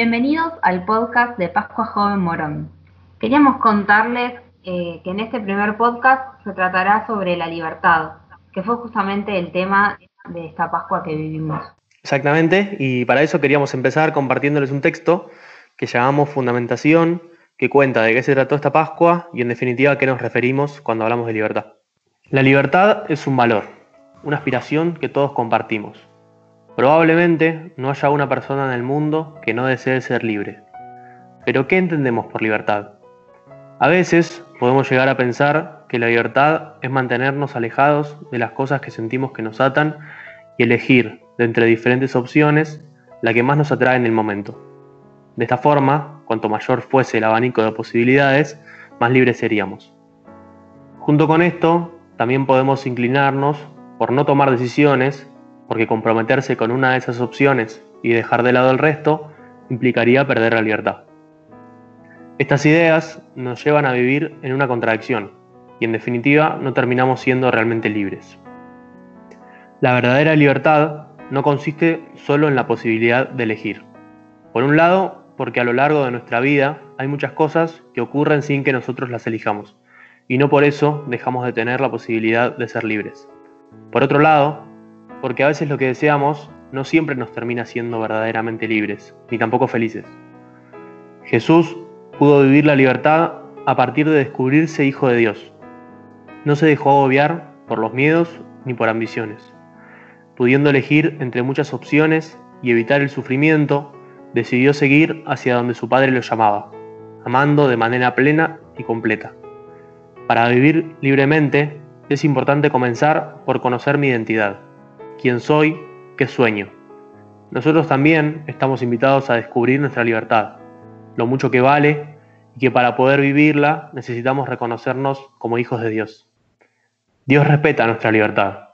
Bienvenidos al podcast de Pascua Joven Morón. Queríamos contarles eh, que en este primer podcast se tratará sobre la libertad, que fue justamente el tema de esta Pascua que vivimos. Exactamente, y para eso queríamos empezar compartiéndoles un texto que llamamos Fundamentación, que cuenta de qué se trató esta Pascua y en definitiva a qué nos referimos cuando hablamos de libertad. La libertad es un valor, una aspiración que todos compartimos. Probablemente no haya una persona en el mundo que no desee ser libre. Pero ¿qué entendemos por libertad? A veces podemos llegar a pensar que la libertad es mantenernos alejados de las cosas que sentimos que nos atan y elegir de entre diferentes opciones la que más nos atrae en el momento. De esta forma, cuanto mayor fuese el abanico de posibilidades, más libres seríamos. Junto con esto, también podemos inclinarnos por no tomar decisiones porque comprometerse con una de esas opciones y dejar de lado el resto implicaría perder la libertad. Estas ideas nos llevan a vivir en una contradicción y en definitiva no terminamos siendo realmente libres. La verdadera libertad no consiste solo en la posibilidad de elegir. Por un lado, porque a lo largo de nuestra vida hay muchas cosas que ocurren sin que nosotros las elijamos, y no por eso dejamos de tener la posibilidad de ser libres. Por otro lado, porque a veces lo que deseamos no siempre nos termina siendo verdaderamente libres, ni tampoco felices. Jesús pudo vivir la libertad a partir de descubrirse hijo de Dios. No se dejó agobiar por los miedos ni por ambiciones. Pudiendo elegir entre muchas opciones y evitar el sufrimiento, decidió seguir hacia donde su padre lo llamaba, amando de manera plena y completa. Para vivir libremente es importante comenzar por conocer mi identidad quién soy, qué sueño. Nosotros también estamos invitados a descubrir nuestra libertad, lo mucho que vale y que para poder vivirla necesitamos reconocernos como hijos de Dios. Dios respeta nuestra libertad.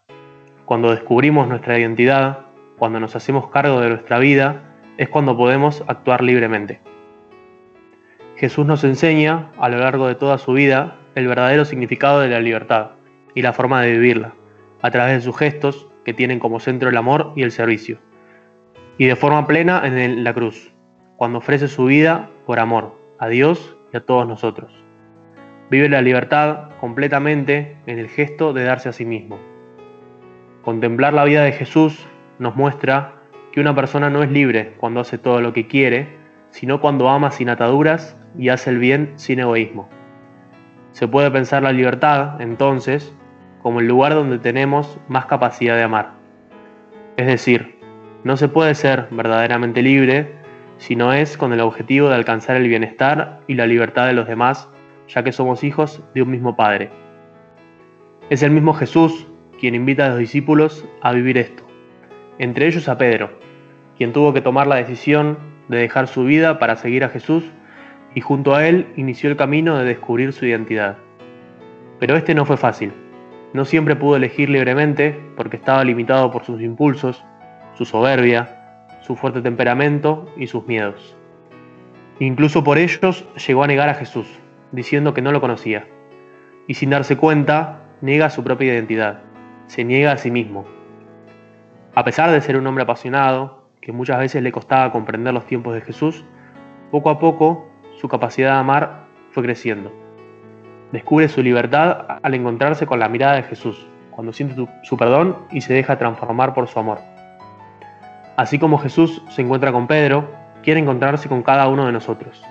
Cuando descubrimos nuestra identidad, cuando nos hacemos cargo de nuestra vida, es cuando podemos actuar libremente. Jesús nos enseña a lo largo de toda su vida el verdadero significado de la libertad y la forma de vivirla, a través de sus gestos que tienen como centro el amor y el servicio. Y de forma plena en la cruz, cuando ofrece su vida por amor a Dios y a todos nosotros. Vive la libertad completamente en el gesto de darse a sí mismo. Contemplar la vida de Jesús nos muestra que una persona no es libre cuando hace todo lo que quiere, sino cuando ama sin ataduras y hace el bien sin egoísmo. Se puede pensar la libertad, entonces, como el lugar donde tenemos más capacidad de amar. Es decir, no se puede ser verdaderamente libre si no es con el objetivo de alcanzar el bienestar y la libertad de los demás, ya que somos hijos de un mismo Padre. Es el mismo Jesús quien invita a los discípulos a vivir esto, entre ellos a Pedro, quien tuvo que tomar la decisión de dejar su vida para seguir a Jesús y junto a él inició el camino de descubrir su identidad. Pero este no fue fácil. No siempre pudo elegir libremente porque estaba limitado por sus impulsos, su soberbia, su fuerte temperamento y sus miedos. Incluso por ellos llegó a negar a Jesús, diciendo que no lo conocía. Y sin darse cuenta, niega su propia identidad, se niega a sí mismo. A pesar de ser un hombre apasionado, que muchas veces le costaba comprender los tiempos de Jesús, poco a poco su capacidad de amar fue creciendo descubre su libertad al encontrarse con la mirada de Jesús, cuando siente su perdón y se deja transformar por su amor. Así como Jesús se encuentra con Pedro, quiere encontrarse con cada uno de nosotros.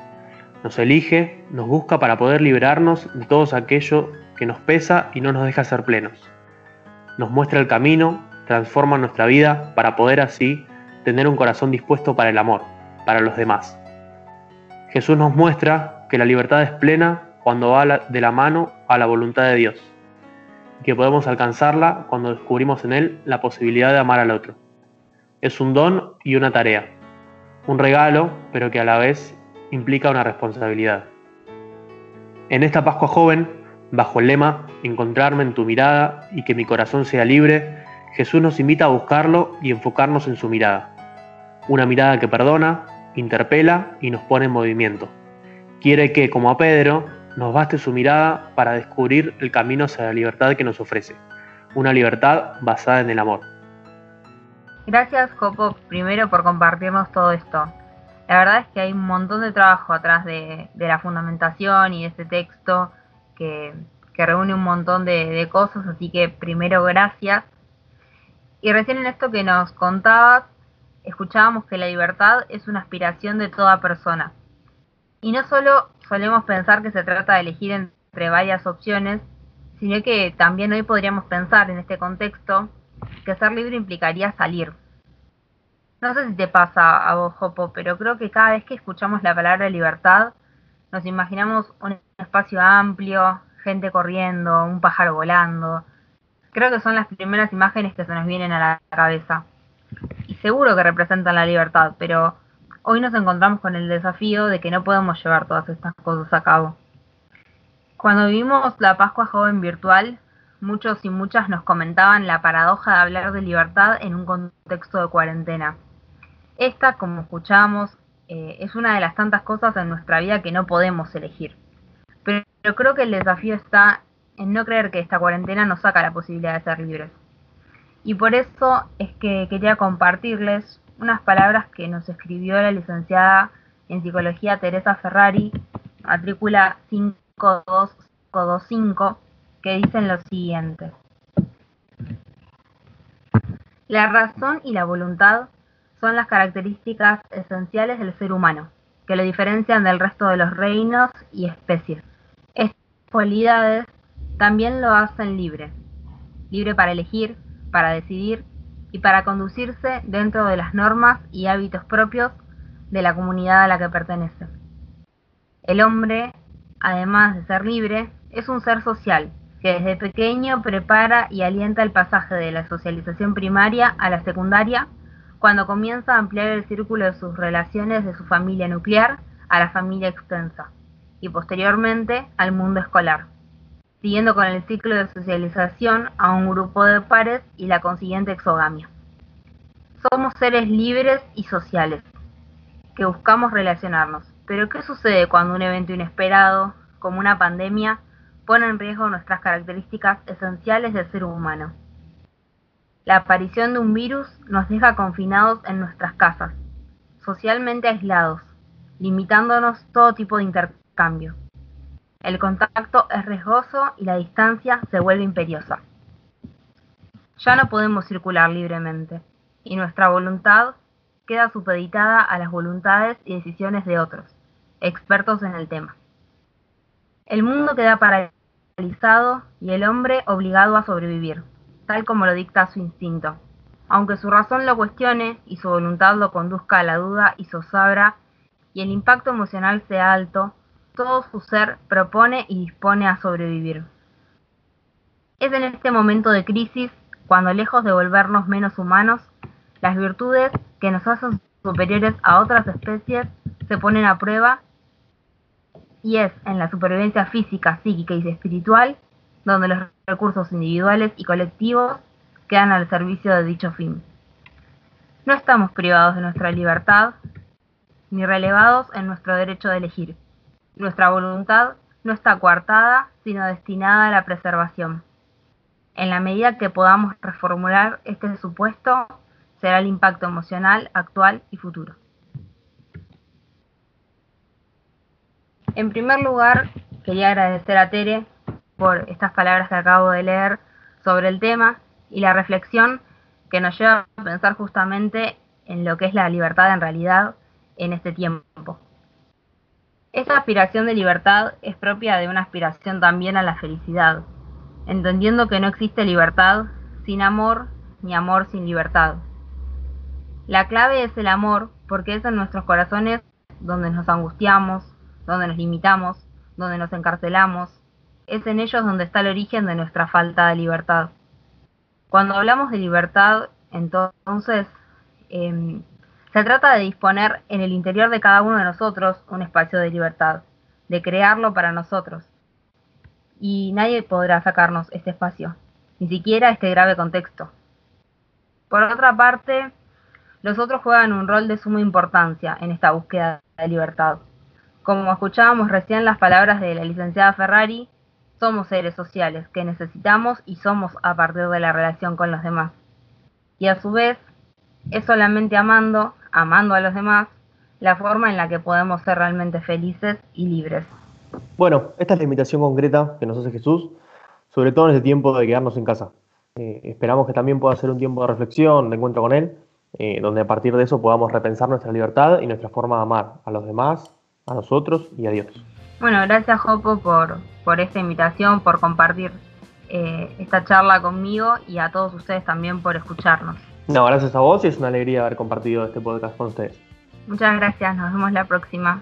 Nos elige, nos busca para poder liberarnos de todo aquello que nos pesa y no nos deja ser plenos. Nos muestra el camino, transforma nuestra vida para poder así tener un corazón dispuesto para el amor, para los demás. Jesús nos muestra que la libertad es plena cuando va de la mano a la voluntad de Dios, y que podemos alcanzarla cuando descubrimos en Él la posibilidad de amar al otro. Es un don y una tarea, un regalo, pero que a la vez implica una responsabilidad. En esta Pascua joven, bajo el lema Encontrarme en tu mirada y que mi corazón sea libre, Jesús nos invita a buscarlo y enfocarnos en su mirada. Una mirada que perdona, interpela y nos pone en movimiento. Quiere que, como a Pedro, nos baste su mirada para descubrir el camino hacia la libertad que nos ofrece, una libertad basada en el amor. Gracias, Jopo, primero por compartirnos todo esto. La verdad es que hay un montón de trabajo atrás de, la fundamentación y de este texto que, reúne un montón de, de, cosas, así que primero gracias. Y recién en esto que nos contabas, escuchábamos que la libertad es una aspiración de toda persona. Y no solo solemos pensar que se trata de elegir entre varias opciones, sino que también hoy podríamos pensar en este contexto que ser libre implicaría salir. No sé si te pasa a vos, Jopo, pero creo que cada vez que escuchamos la palabra libertad, nos imaginamos un espacio amplio, gente corriendo, un pájaro volando. Creo que son las primeras imágenes que se nos vienen a la cabeza. Y seguro que representan la libertad, pero hoy nos encontramos con el desafío de que no podemos llevar todas estas cosas a cabo. Cuando vivimos la Pascua Joven virtual, muchos y muchas nos comentaban la paradoja de hablar de libertad en un contexto de cuarentena. Esta, como escuchamos, eh, es una de las tantas cosas en nuestra vida que no podemos elegir. Pero, creo que el desafío está en no creer que esta cuarentena nos saca la posibilidad de ser libres. Y por eso es que quería compartirles unas palabras que nos escribió la licenciada en psicología Teresa Ferrari, matrícula 5 5 que dicen lo siguiente. La razón y la voluntad son las características esenciales del ser humano, que lo diferencian del resto de los reinos y especies. Estas cualidades también lo hacen libre, libre para elegir, para decidir y para conducirse dentro de las normas y hábitos propios de la comunidad a la que pertenece. El hombre además de ser libre, es un ser social, que desde pequeño prepara y alienta el pasaje de la socialización primaria a la secundaria, cuando comienza a ampliar el círculo de sus relaciones de su familia nuclear a la familia extensa, y posteriormente al mundo escolar, siguiendo con el ciclo de socialización a un grupo de pares y la consiguiente exogamia. Somos seres libres y sociales, que buscamos relacionarnos, pero ¿qué sucede cuando un evento inesperado, como una pandemia, pone en riesgo nuestras características esenciales del ser humano? La aparición de un virus nos deja confinados en nuestras casas, socialmente aislados, limitándonos todo tipo de intercambio. El contacto es riesgoso y la distancia se vuelve imperiosa. Ya no podemos circular libremente y nuestra voluntad queda supeditada a las voluntades y decisiones de otros, expertos en el tema. El mundo queda paralizado y el hombre obligado a sobrevivir, tal como lo dicta su instinto. Aunque su razón lo cuestione y su voluntad lo conduzca a la duda y zozabra, y el impacto emocional sea alto, todo su ser propone y dispone a sobrevivir. Es en este momento de crisis cuando lejos de volvernos menos humanos, las virtudes que nos hacen superiores a otras especies se ponen a prueba y es en la supervivencia física, psíquica y espiritual donde los recursos individuales y colectivos quedan al servicio de dicho fin. No estamos privados de nuestra libertad ni relevados en nuestro derecho de elegir. Nuestra voluntad no está coartada, sino destinada a la preservación. En la medida que podamos reformular este supuesto, será el impacto emocional actual y futuro. En primer lugar, quería agradecer a Tere por estas palabras que acabo de leer sobre el tema y la reflexión que nos lleva a pensar justamente en lo que es la libertad en realidad en este tiempo. Esta aspiración de libertad es propia de una aspiración también a la felicidad, entendiendo que no existe libertad sin amor ni amor sin libertad. La clave es el amor, porque es en nuestros corazones donde nos angustiamos, donde nos limitamos, donde nos encarcelamos. Es en ellos donde está el origen de nuestra falta de libertad. Cuando hablamos de libertad, entonces, em, se trata de disponer en el interior de cada uno de nosotros un espacio de libertad, de crearlo para nosotros. Y nadie podrá sacarnos este espacio, ni siquiera este grave contexto. Por otra parte, los otros juegan un rol de suma importancia en esta búsqueda de libertad. Como escuchábamos recién las palabras de la licenciada Ferrari, somos seres sociales que necesitamos y somos a partir de la relación con los demás. Y a su vez, es solamente amando, amando a los demás, la forma en la que podemos ser realmente felices y libres. Bueno, esta es la invitación concreta que nos hace Jesús, sobre todo en este tiempo de quedarnos en casa. Eh, esperamos que también pueda ser un tiempo de reflexión, de encuentro con Él, eh, donde a partir de eso podamos repensar nuestra libertad y nuestra forma de amar a los demás, a nosotros y a Dios. Bueno, gracias Jopo por, por esta invitación, por compartir eh, esta charla conmigo y a todos ustedes también por escucharnos. No, gracias a vos y es una alegría haber compartido este podcast con ustedes. Muchas gracias, nos vemos la próxima.